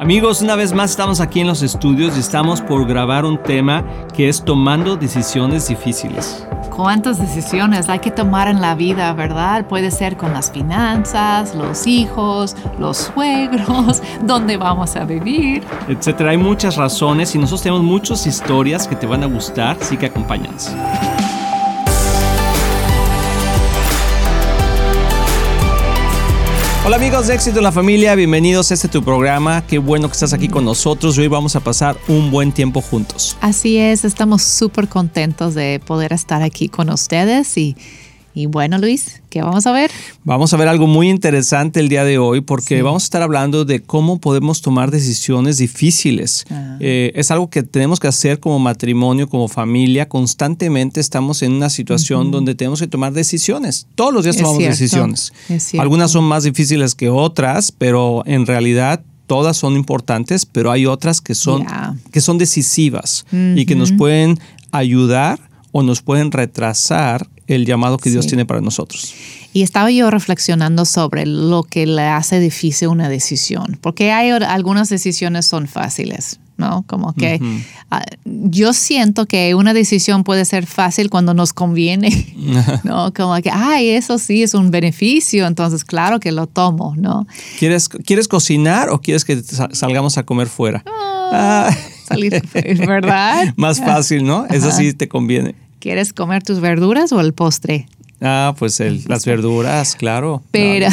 Amigos, una vez más estamos aquí en los estudios y estamos por grabar un tema que es tomando decisiones difíciles. ¿Cuántas decisiones hay que tomar en la vida, verdad? Puede ser con las finanzas, los hijos, los suegros, dónde vamos a vivir. Etcétera. Hay muchas razones y nosotros tenemos muchas historias que te van a gustar, así que acompáñanos. Hola amigos de Éxito en la Familia, bienvenidos a este tu programa. Qué bueno que estás aquí con nosotros. Hoy vamos a pasar un buen tiempo juntos. Así es, estamos súper contentos de poder estar aquí con ustedes y y bueno, Luis, ¿qué vamos a ver? Vamos a ver algo muy interesante el día de hoy porque vamos a estar hablando de cómo podemos tomar decisiones difíciles. Ah. Eh, es algo que tenemos que hacer como matrimonio, como familia. Constantemente estamos en una situación donde tenemos que tomar decisiones. Todos los días tomamos decisiones. Algunas son más difíciles que otras, pero en realidad todas son importantes, pero hay otras que son, que son decisivas y que nos pueden ayudar o nos pueden retrasar el llamado que Dios tiene para nosotros. Y estaba yo reflexionando sobre lo que le hace difícil una decisión, porque hay algunas decisiones son fáciles, ¿no? Como que ah, yo siento que una decisión puede ser fácil cuando nos conviene, ¿no? Como que, ay, eso sí es un beneficio, entonces claro que lo tomo, ¿no? ¿Quieres, ¿quieres cocinar o quieres que salgamos a comer fuera? Ah, salir, ¿verdad? Más fácil, ¿no? Eso sí te conviene. ¿Quieres comer tus verduras o el postre? Ah, pues las verduras, claro. Pero,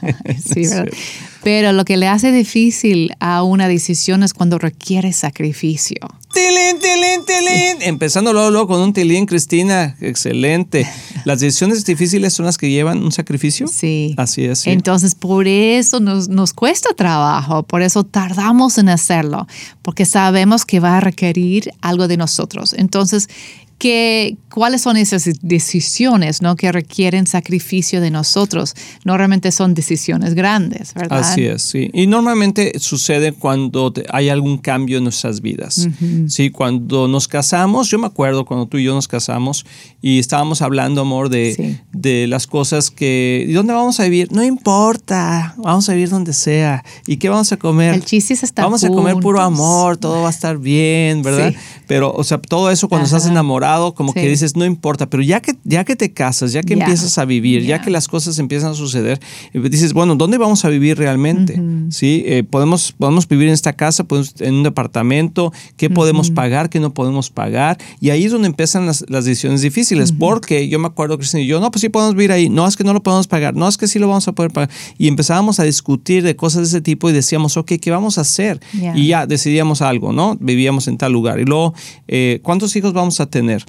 sí, Pero lo que le hace difícil a una decisión es cuando requiere sacrificio. ¡Tilín, tilín, tilín! Empezando luego, con un tilín, Cristina. Excelente. ¿Las decisiones difíciles son las que llevan un sacrificio? Sí. Así es. Entonces, por eso nos, nos cuesta trabajo, por eso tardamos en hacerlo, porque sabemos que va a requerir algo de nosotros. Entonces, cuáles son esas decisiones ¿no? que requieren sacrificio de nosotros. Normalmente son decisiones grandes, ¿verdad? Así es, sí. Y normalmente sucede cuando hay algún cambio en nuestras vidas. Sí, cuando nos casamos, yo me acuerdo cuando tú y yo nos casamos y estábamos hablando, amor, de, de las cosas que... ¿Y dónde vamos a vivir? No importa, vamos a vivir donde sea. ¿Y qué vamos a comer? El chiste es estar Vamos a comer puro amor, todo va a estar bien, ¿verdad? Pero, o sea, todo eso cuando estás enamorado como que dices, no importa, pero ya que, ya que te casas, ya que empiezas a vivir, ya que las cosas empiezan a suceder, dices, bueno, ¿dónde vamos a vivir realmente? ¿Sí? Eh, podemos, podemos vivir en esta casa, podemos, en un departamento, ¿qué podemos pagar, qué no podemos pagar? Y ahí es donde empiezan las, decisiones difíciles, porque yo me acuerdo, Cristina y yo, no, pues sí podemos vivir ahí, no es que no lo podemos pagar, no es que sí lo vamos a poder pagar. Y empezábamos a discutir de cosas de ese tipo y decíamos, ok, ¿qué vamos a hacer? Y ya decidíamos algo, ¿no? Vivíamos en tal lugar. Y luego, eh, ¿cuántos hijos vamos a tener?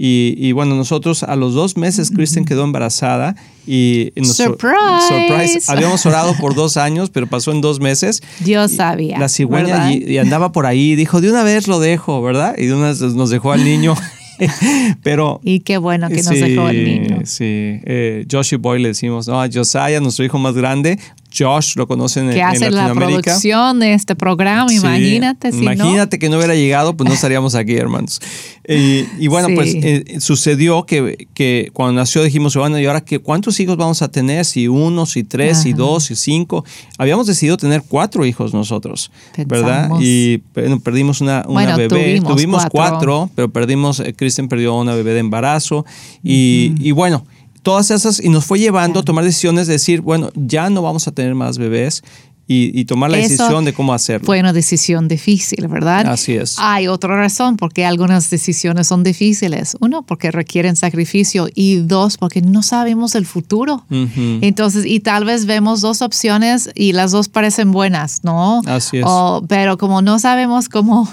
Y, bueno, nosotros a los dos meses, Kristen quedó embarazada y... surprise. Habíamos orado por dos años, pero pasó en dos meses. Dios sabía. La cigüeña y, andaba por ahí, dijo, de una vez lo dejo, ¿verdad? Y de una vez nos dejó al niño. Pero. Y qué bueno que nos dejó el niño. Sí, eh, Josh y Boy le decimos, no, a Josiah, nuestro hijo más grande, Josh lo conocen que en, hace la producción de este programa, imagínate. imagínate que no hubiera llegado, pues no estaríamos aquí, hermanos. y bueno, pues eh, sucedió que, que, cuando nació dijimos, bueno, ¿y ahora qué, cuántos hijos vamos a tener? Si uno, si tres, si dos, si cinco. Habíamos decidido tener cuatro hijos nosotros, ¿verdad? Y perdimos una, una bebé. Tuvimos, cuatro. pero perdimos, eh, Kristen perdió una bebé de embarazo. y, y bueno, todas esas y nos fue llevando a tomar decisiones de decir, bueno, ya no vamos a tener más bebés y, tomar la decisión de cómo hacerlo. Fue una decisión difícil, ¿verdad? Así es. Hay otra razón porque algunas decisiones son difíciles. Uno, porque requieren sacrificio y dos, porque no sabemos el futuro. Entonces, y tal vez vemos dos opciones y las dos parecen buenas, ¿no? Así es. pero como no sabemos cómo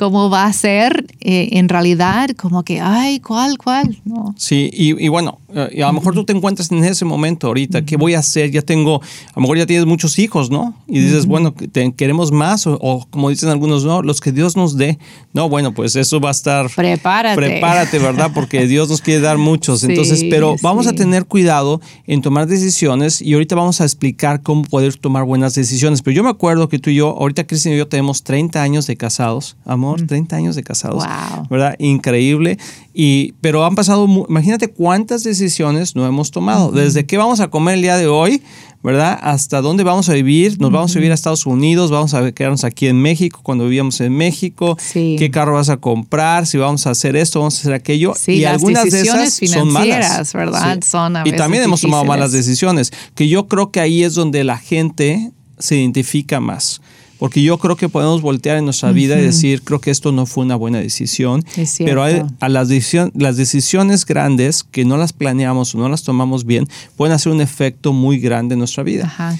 cómo va a ser eh, en realidad, como que, ay, ¿cuál, cuál? No. Sí, y, bueno, eh, a lo mejor tú te encuentras en ese momento ahorita, ¿qué voy a hacer? Ya tengo, a lo mejor ya tienes muchos hijos, ¿no? Y dices, bueno, queremos más, o, como dicen algunos, no, los que Dios nos dé. No, bueno, pues eso va a estar... Prepárate. Prepárate, ¿verdad? Porque Dios nos quiere dar muchos. Entonces, pero vamos a tener cuidado en tomar decisiones y ahorita vamos a explicar cómo poder tomar buenas decisiones. Pero yo me acuerdo que tú y yo, ahorita Cristian y yo tenemos 30 años de casados, amor 30 años de casados. ¿Verdad? Increíble. Y, pero han pasado, imagínate cuántas decisiones no hemos tomado. Desde qué vamos a comer el día de hoy, ¿verdad? Hasta dónde vamos a vivir. Nos vamos a vivir a Estados Unidos, vamos a quedarnos aquí en México cuando vivíamos en México. Qué carro vas a comprar, si vamos a hacer esto, vamos a hacer aquello. y algunas de esas son malas. ¿verdad? Son y también hemos tomado malas decisiones, que yo creo que ahí es donde la gente se identifica más. Porque yo creo que podemos voltear en nuestra vida y decir, creo que esto no fue una buena decisión. pero hay, a las, las decisiones grandes que no las planeamos o no las tomamos bien pueden hacer un efecto muy grande en nuestra vida. Ajá,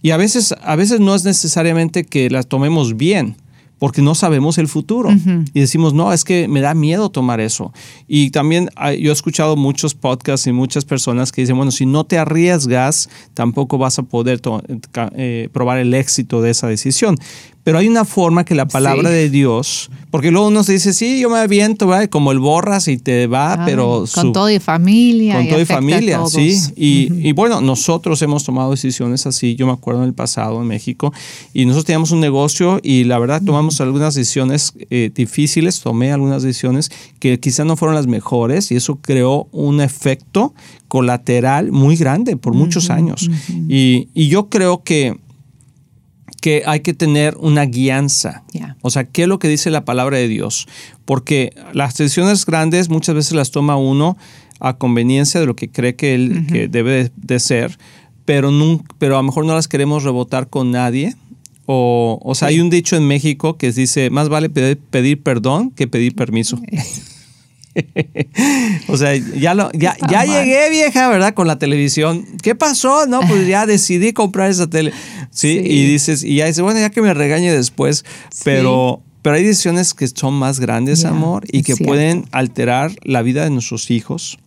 y a veces, a veces no es necesariamente que las tomemos bien porque no sabemos el futuro. Y decimos, no, es que me da miedo tomar eso. Y también yo he escuchado muchos podcasts y muchas personas que dicen, bueno, si no te arriesgas, tampoco vas a poder eh, probar el éxito de esa decisión. Pero hay una forma que la palabra de Dios, porque luego uno se dice, sí, yo me aviento, ¿verdad? como el borras y te va, pero... Con todo y familia. Con todo y familia, sí. Y, bueno, nosotros hemos tomado decisiones así, yo me acuerdo en el pasado en México, y nosotros teníamos un negocio y la verdad tomamos algunas decisiones eh, difíciles, tomé algunas decisiones que quizás no fueron las mejores y eso creó un efecto colateral muy grande por muchos años. y, y yo creo que que hay que tener una guianza. O sea, ¿qué es lo que dice la palabra de Dios? Porque las decisiones grandes muchas veces las toma uno a conveniencia de lo que cree que, él, debe de, ser, pero, pero a lo mejor no las queremos rebotar con nadie. O, o sea, hay un dicho en México que dice, más vale pedir, perdón que pedir permiso. o sea, ya, lo, ya, ya llegué vieja, ¿verdad? Con la televisión. ¿Qué pasó? No, pues ya decidí comprar esa tele. ¿sí? Y dices, y ya dices, bueno, ya que me regañe después, pero, pero hay decisiones que son más grandes, amor, y que pueden alterar la vida de nuestros hijos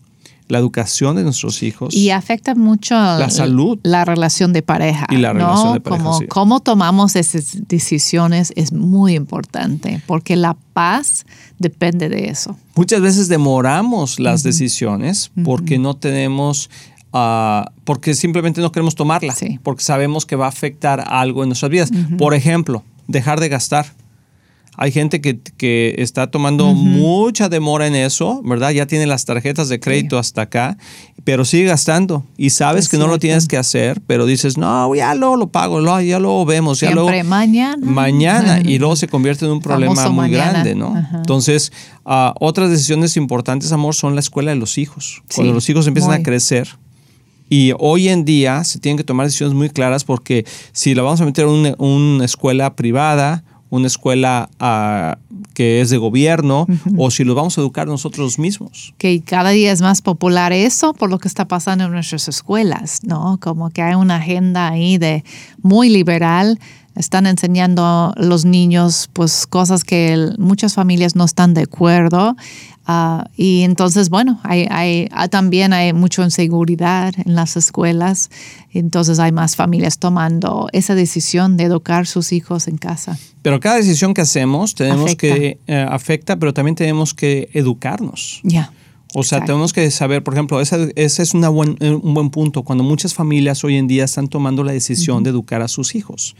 la educación de nuestros hijos. Y afecta mucho la salud. La relación de pareja. Y la relación de pareja. Como, Cómo tomamos esas decisiones es muy importante porque la paz depende de eso. Muchas veces demoramos las decisiones porque no tenemos Ah, porque simplemente no queremos tomarla, porque sabemos que va a afectar algo en nuestras vidas. Por ejemplo, dejar de gastar. Hay gente que, está tomando mucha demora en eso, ¿verdad? Ya tiene las tarjetas de crédito hasta acá, pero sigue gastando y sabes que no lo tienes que hacer, pero dices, no, ya luego lo pago, ya lo vemos, ya Siempre mañana. Mañana y luego se convierte en un problema muy grande, ¿no? Entonces, ah, otras decisiones importantes, amor, son la escuela de los hijos. Cuando los hijos empiezan a crecer, y hoy en día se tienen que tomar decisiones muy claras porque si la vamos a meter en una, escuela privada, una escuela ah, que es de gobierno o si lo vamos a educar nosotros mismos. Que cada día es más popular eso por lo que está pasando en nuestras escuelas, ¿no? Como que hay una agenda ahí de muy liberal. Están enseñando a los niños pues cosas que muchas familias no están de acuerdo Ah, y entonces, bueno, hay, hay, ah, también hay mucha inseguridad en las escuelas, entonces hay más familias tomando esa decisión de educar sus hijos en casa. Pero cada decisión que hacemos tenemos que eh, afecta, pero también tenemos que educarnos. Ya. O sea, tenemos que saber, por ejemplo, ese, es una buen, eh, un buen punto, cuando muchas familias hoy en día están tomando la decisión de educar a sus hijos.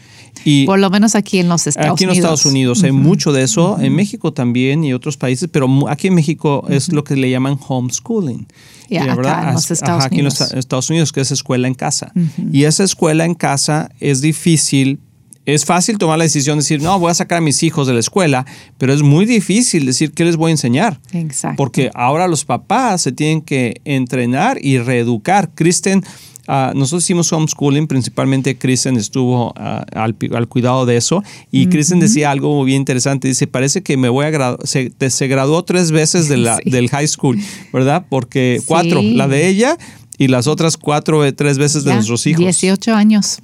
Y por lo menos aquí en los Estados Unidos. Aquí en los Estados Unidos hay mucho de eso, en México también y otros países, pero aquí en México es lo que le llaman homeschooling. ¿verdad? en los Estados aquí en los Estados Unidos, que es escuela en casa. Y esa escuela en casa es difícil es fácil tomar la decisión de decir, no, voy a sacar a mis hijos de la escuela, pero es muy difícil decir qué les voy a enseñar. Exacto. Porque ahora los papás se tienen que entrenar y reeducar. Kristen, ah, nosotros hicimos homeschooling, principalmente Kristen estuvo ah, al, cuidado de eso y Kristen decía algo muy bien interesante, dice, parece que me voy a graduar, se, graduó tres veces de la, del high school, ¿verdad? Porque cuatro, la de ella y las otras cuatro, eh, tres veces de nuestros hijos. 18 años.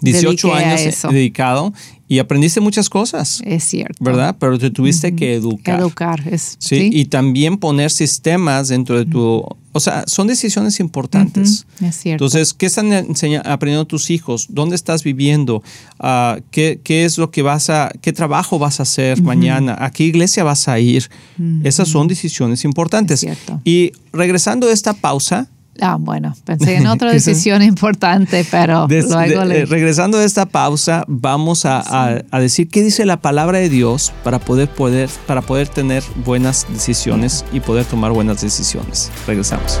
18 años dedicado y aprendiste muchas cosas. Es cierto. ¿Verdad? Pero te tuviste que educar. Educar, es. ¿sí? Y también poner sistemas dentro de tu... O sea, son decisiones importantes. Es cierto. Entonces, ¿qué están aprendiendo tus hijos? ¿Dónde estás viviendo? Ah, ¿qué, ¿qué, es lo que vas a... ¿Qué trabajo vas a hacer mañana? ¿A qué iglesia vas a ir? Esas son decisiones importantes. Es cierto. Y regresando a esta pausa, Ah, bueno, pensé en otra decisión importante, pero luego eh, Regresando a esta pausa, vamos a, decir qué dice la palabra de Dios para poder, poder, para poder tener buenas decisiones y poder tomar buenas decisiones. Regresamos.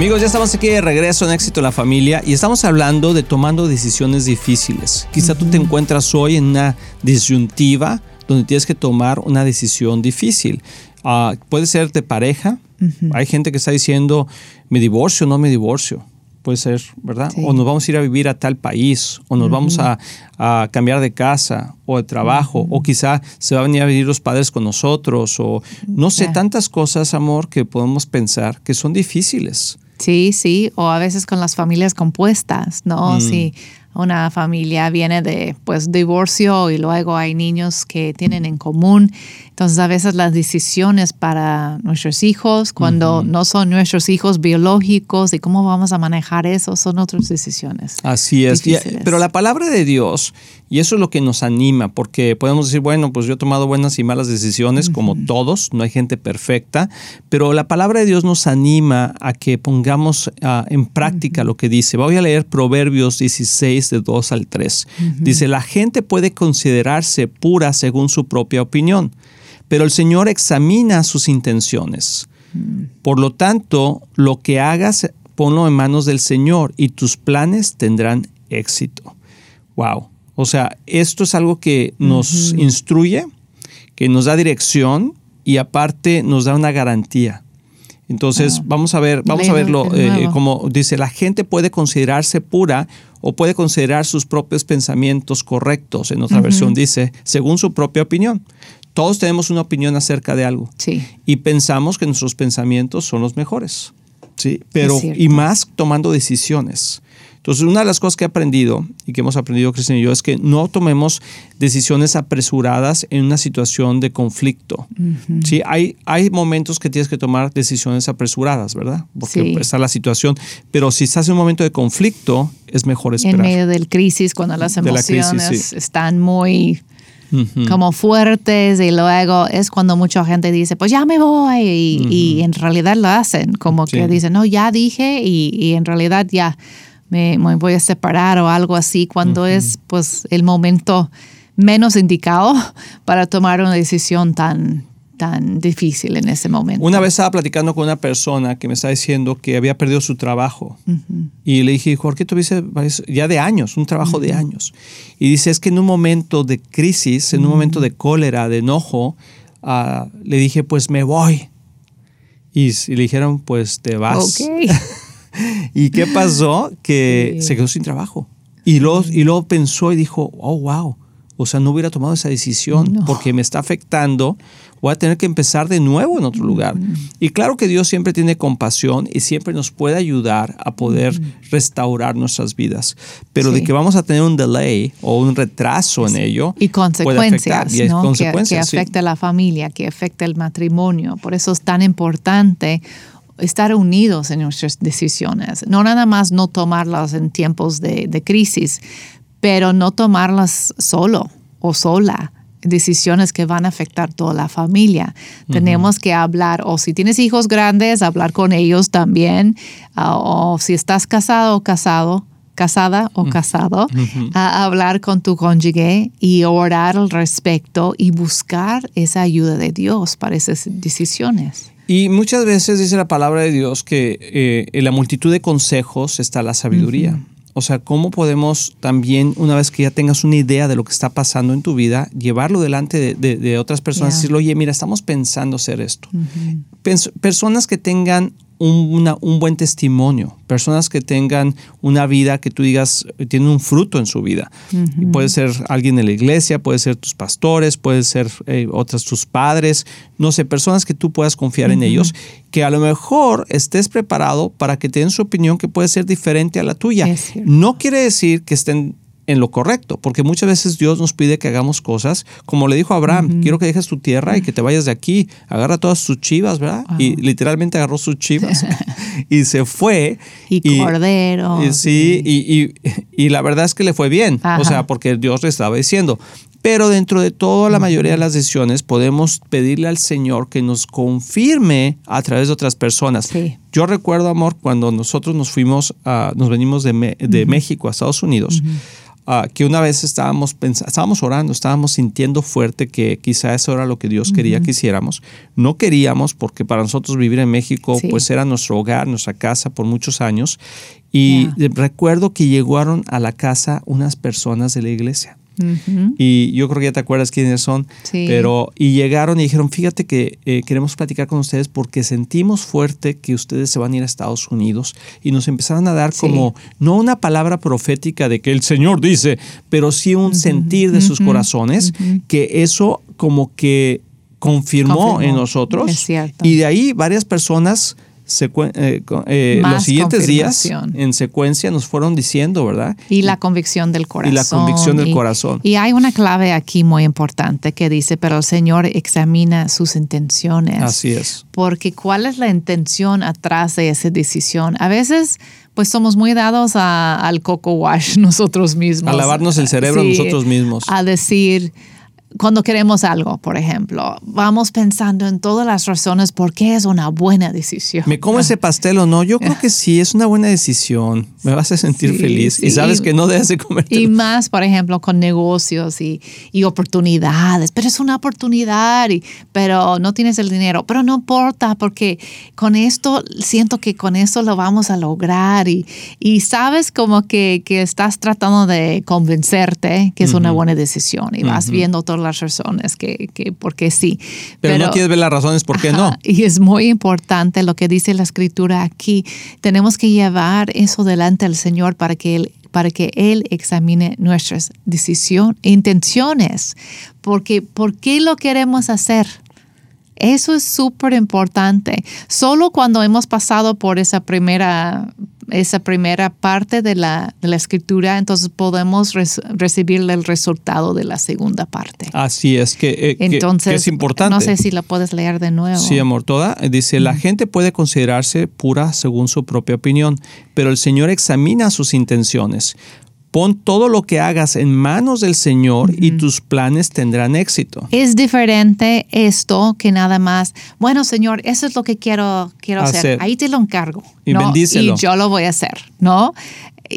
Amigos, ya estamos aquí de regreso en Éxito la Familia y estamos hablando de tomando decisiones difíciles. Quizá tú te encuentras hoy en una disyuntiva donde tienes que tomar una decisión difícil. Ah, puede ser de pareja. Hay gente que está diciendo, me divorcio o no me divorcio. Puede ser, ¿verdad? O nos vamos a ir a vivir a tal país, o nos vamos a, cambiar de casa o de trabajo, o quizá se va a venir a vivir los padres con nosotros, o no sé, tantas cosas, amor, que podemos pensar que son difíciles. Sí, sí, o a veces con las familias compuestas, ¿no? Mm. Si una familia viene de pues divorcio y luego hay niños que tienen en común entonces, a veces las decisiones para nuestros hijos, cuando no son nuestros hijos biológicos y cómo vamos a manejar eso, son otras decisiones. Así es. pero la palabra de Dios, y eso es lo que nos anima, porque podemos decir, bueno, pues yo he tomado buenas y malas decisiones, como todos, no hay gente perfecta, pero la palabra de Dios nos anima a que pongamos ah, en práctica lo que dice. Voy a leer Proverbios 16, de 2 al 3. Dice, la gente puede considerarse pura según su propia opinión pero el Señor examina sus intenciones. Por lo tanto, lo que hagas, ponlo en manos del Señor y tus planes tendrán éxito. Wow. O sea, esto es algo que nos instruye, que nos da dirección y aparte nos da una garantía. Entonces, vamos a ver, vamos a verlo eh, como dice, la gente puede considerarse pura o puede considerar sus propios pensamientos correctos, en otra versión dice, según su propia opinión. Todos tenemos una opinión acerca de algo. Sí. Y pensamos que nuestros pensamientos son los mejores. Sí. Pero, y más tomando decisiones. Entonces, una de las cosas que he aprendido y que hemos aprendido Cristian y yo es que no tomemos decisiones apresuradas en una situación de conflicto. Sí, hay, hay momentos que tienes que tomar decisiones apresuradas, ¿verdad? Porque está la situación. Pero si estás en un momento de conflicto, es mejor esperar. En medio del crisis, cuando las emociones están muy como fuertes y luego es cuando mucha gente dice, pues ya me voy y, en realidad lo hacen, como que dicen, no, ya dije y, en realidad ya me, voy a separar o algo así, cuando es pues el momento menos indicado para tomar una decisión tan, tan difícil en ese momento. Una vez estaba platicando con una persona que me estaba diciendo que había perdido su trabajo. Y le dije, Jorge, tuviste ya de años, un trabajo de años. Y dice, es que en un momento de crisis, en un momento de cólera, de enojo, ah, le dije, pues me voy. Y, le dijeron, pues te vas. ¿Y qué pasó? Que se quedó sin trabajo. Y luego, y luego pensó y dijo, oh, wow. O sea, no hubiera tomado esa decisión porque me está afectando voy a tener que empezar de nuevo en otro lugar. Y claro que Dios siempre tiene compasión y siempre nos puede ayudar a poder restaurar nuestras vidas, pero de que vamos a tener un delay o un retraso en ello. Y consecuencias, ¿no? que, afecta a la familia, que afecta el matrimonio. Por eso es tan importante estar unidos en nuestras decisiones, no nada más no tomarlas en tiempos de, de crisis, pero no tomarlas solo o sola decisiones que van a afectar toda la familia. Tenemos que hablar, o si tienes hijos grandes, hablar con ellos también, ah, o si estás casado o casado, casada o casado, a hablar con tu cónyuge y orar al respecto y buscar esa ayuda de Dios para esas decisiones. Y muchas veces dice la palabra de Dios que eh, en la multitud de consejos está la sabiduría. O sea, ¿cómo podemos también, una vez que ya tengas una idea de lo que está pasando en tu vida, llevarlo delante de, otras personas y decirle, oye, mira, estamos pensando hacer esto? personas que tengan un, buen testimonio, personas que tengan una vida que tú digas, tienen un fruto en su vida. puede ser alguien de la iglesia, puede ser tus pastores, puede ser eh, otras tus padres, no sé, personas que tú puedas confiar en ellos, que a lo mejor estés preparado para que te den su opinión que puede ser diferente a la tuya. No quiere decir que estén en lo correcto, porque muchas veces Dios nos pide que hagamos cosas, como le dijo a Abraham, quiero que dejes tu tierra y que te vayas de aquí, agarra todas tus chivas, ¿verdad? Y literalmente agarró sus chivas y se fue. Y, cordero. Y, sí, y, y, la verdad es que le fue bien, o sea, porque Dios le estaba diciendo. Pero dentro de toda la mayoría de las decisiones podemos pedirle al Señor que nos confirme a través de otras personas. Yo recuerdo, amor, cuando nosotros nos fuimos, a, nos venimos de, de México a Estados Unidos. Ah, que una vez estábamos, estábamos orando, estábamos sintiendo fuerte que quizá eso era lo que Dios quería que hiciéramos. No queríamos porque para nosotros vivir en México pues era nuestro hogar, nuestra casa por muchos años. Y recuerdo que llegaron a la casa unas personas de la iglesia. Y yo creo que ya te acuerdas quiénes son. Pero, y llegaron y dijeron, fíjate que eh, queremos platicar con ustedes porque sentimos fuerte que ustedes se van a ir a Estados Unidos. Y nos empezaron a dar como, no una palabra profética de que el Señor dice, pero sí un sentir de sus corazones, que eso como que confirmó, en nosotros. Y de ahí varias personas eh, eh, los siguientes días en secuencia nos fueron diciendo, ¿verdad? Y la convicción del corazón. Y la convicción del corazón. Y hay una clave aquí muy importante que dice, pero el Señor examina sus intenciones. Así es. Porque ¿cuál es la intención atrás de esa decisión? A veces pues somos muy dados al coco wash nosotros mismos. A lavarnos el cerebro nosotros mismos. A decir, cuando queremos algo, por ejemplo, vamos pensando en todas las razones por qué es una buena decisión. ¿Me como ese pastel o no? Yo creo que sí, es una buena decisión. Me vas a sentir feliz y sabes que no debes de comer. Y más, por ejemplo, con negocios y, y, oportunidades. Pero es una oportunidad, y, pero no tienes el dinero. Pero no importa porque con esto, siento que con esto lo vamos a lograr. Y, y sabes como que, que, estás tratando de convencerte que es una buena decisión y vas viendo todo las razones que, que porque sí. Pero, no quieres ver las razones por qué no. Y es muy importante lo que dice la escritura aquí. Tenemos que llevar eso delante al Señor para que Él para que Él examine nuestras decisiones, intenciones, porque ¿por qué lo queremos hacer? Eso es súper importante. Solo cuando hemos pasado por esa primera esa primera parte de la, de la escritura, entonces podemos recibir el resultado de la segunda parte. Así es, que, eh, entonces, es importante. No sé si la puedes leer de nuevo. Sí, amor, toda. Dice, la gente puede considerarse pura según su propia opinión, pero el Señor examina sus intenciones. Pon todo lo que hagas en manos del Señor y tus planes tendrán éxito. Es diferente esto que nada más, bueno, Señor, eso es lo que quiero, quiero hacer. Ahí te lo encargo. Y, y yo lo voy a hacer, ¿no?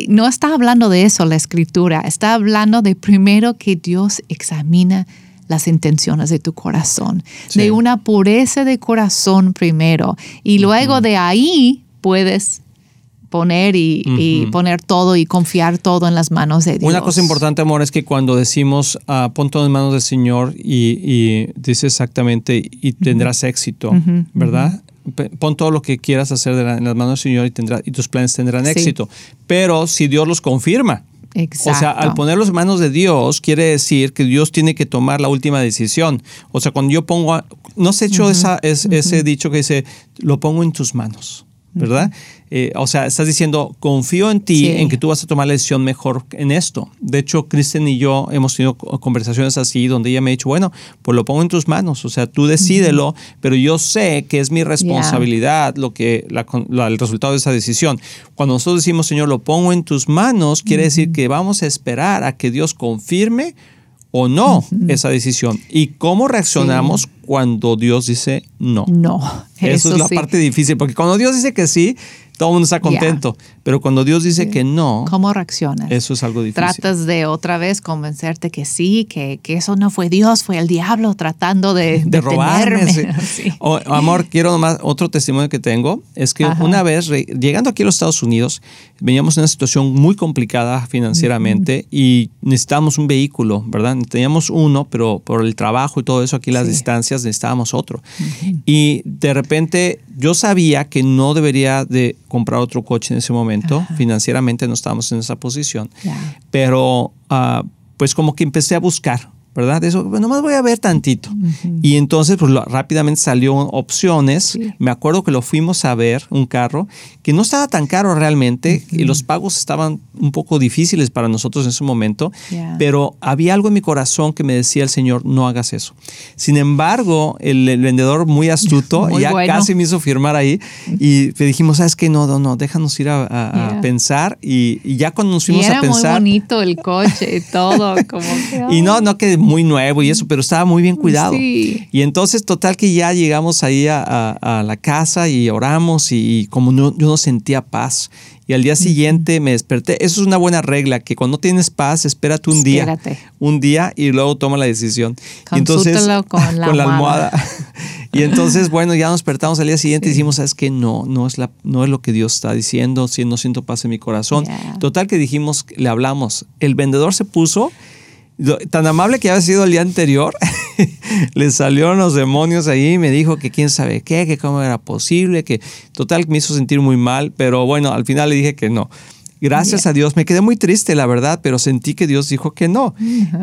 no está hablando de eso la escritura, está hablando de primero que Dios examina las intenciones de tu corazón, de una pureza de corazón primero y luego de ahí puedes poner y, poner todo y confiar todo en las manos de Dios. Una cosa importante, amor, es que cuando decimos uh, pon todo en manos del Señor y, dice exactamente y tendrás éxito, ¿verdad? Pon todo lo que quieras hacer en las manos del Señor y, tendrá, y tus planes tendrán éxito. Pero si Dios los confirma, o sea, al ponerlos en manos de Dios, quiere decir que Dios tiene que tomar la última decisión. O sea, cuando yo pongo, no hecho esa, ese dicho que dice, lo pongo en tus manos. ¿Verdad? Eh, o sea, estás diciendo, confío en ti, en que tú vas a tomar la decisión mejor en esto. De hecho, Kristen y yo hemos tenido conversaciones así, donde ella me ha dicho, bueno, pues lo pongo en tus manos, o sea, tú decídelo, pero yo sé que es mi responsabilidad lo que, el resultado de esa decisión. Cuando nosotros decimos, Señor, lo pongo en tus manos, quiere decir que vamos a esperar a que Dios confirme o no esa decisión. ¿Y cómo reaccionamos cuando Dios dice no? No. Eso, es la parte difícil, porque cuando Dios dice que sí, todo el mundo está contento. Pero cuando Dios dice que no, ¿cómo reaccionas? Eso es algo difícil. Tratas de otra vez convencerte que sí, que, que eso no fue Dios, fue el diablo tratando de, de, robarme. amor, quiero nomás otro testimonio que tengo. Es que una vez, llegando aquí a los Estados Unidos, veníamos en una situación muy complicada financieramente y necesitábamos un vehículo, ¿verdad? Teníamos uno, pero por el trabajo y todo eso, aquí las distancias, necesitábamos otro. Y de repente yo sabía que no debería de comprar otro coche en ese momento. Financieramente no estábamos en esa posición. Pero ah, pues como que empecé a buscar, ¿verdad? Eso, bueno, nomás voy a ver tantito. Y entonces, pues rápidamente salió opciones. Me acuerdo que lo fuimos a ver, un carro, que no estaba tan caro realmente, y los pagos estaban un poco difíciles para nosotros en ese momento, pero había algo en mi corazón que me decía el Señor, no hagas eso. Sin embargo, el, vendedor muy astuto ya casi me hizo firmar ahí, y le dijimos, ¿sabes qué? No, no, no, déjanos ir a, pensar, y, ya cuando nos fuimos a pensar... muy bonito el coche y todo, como que... y no, no que muy nuevo y eso, pero estaba muy bien cuidado. Y entonces, total que ya llegamos ahí a, la casa y oramos y, como no, yo no sentía paz. Y al día siguiente me desperté. Eso es una buena regla, que cuando tienes paz, espérate un día. Un día y luego toma la decisión. Y entonces, con la, almohada. y entonces, bueno, ya nos despertamos al día siguiente y dijimos, ¿sabes qué? No, no es, la, no es lo que Dios está diciendo, si no siento paz en mi corazón. Total que dijimos, le hablamos. El vendedor se puso tan amable que había sido el día anterior, le salieron los demonios ahí y me dijo que quién sabe qué, que cómo era posible, que total me hizo sentir muy mal, pero bueno, al final le dije que no. Gracias a Dios, me quedé muy triste, la verdad, pero sentí que Dios dijo que no.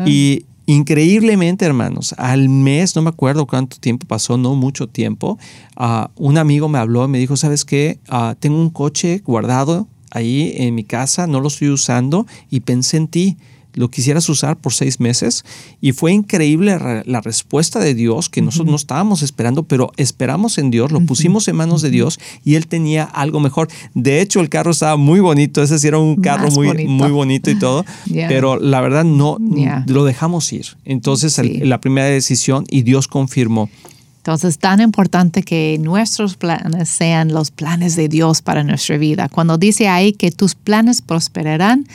Y increíblemente, hermanos, al mes, no me acuerdo cuánto tiempo pasó, no mucho tiempo, uh, un amigo me habló y me dijo, ¿sabes qué? Uh, tengo un coche guardado ahí en mi casa, no lo estoy usando y pensé en ti lo quisieras usar por seis meses y fue increíble la respuesta de Dios que nosotros no estábamos esperando, pero esperamos en Dios, lo pusimos en manos de Dios y Él tenía algo mejor. De hecho, el carro estaba muy bonito, ese sí era un carro muy bonito. muy bonito y todo, pero la verdad no lo dejamos ir. Entonces, la primera decisión y Dios confirmó. Entonces, tan importante que nuestros planes sean los planes de Dios para nuestra vida. Cuando dice ahí que tus planes prosperarán,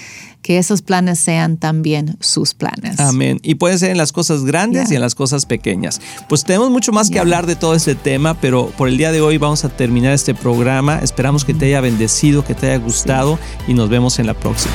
que esos planes sean también sus planes. Amén. Y puede ser en las cosas grandes y en las cosas pequeñas. Pues tenemos mucho más que hablar de todo este tema, pero por el día de hoy vamos a terminar este programa. Esperamos que te haya bendecido, que te haya gustado y nos vemos en la próxima.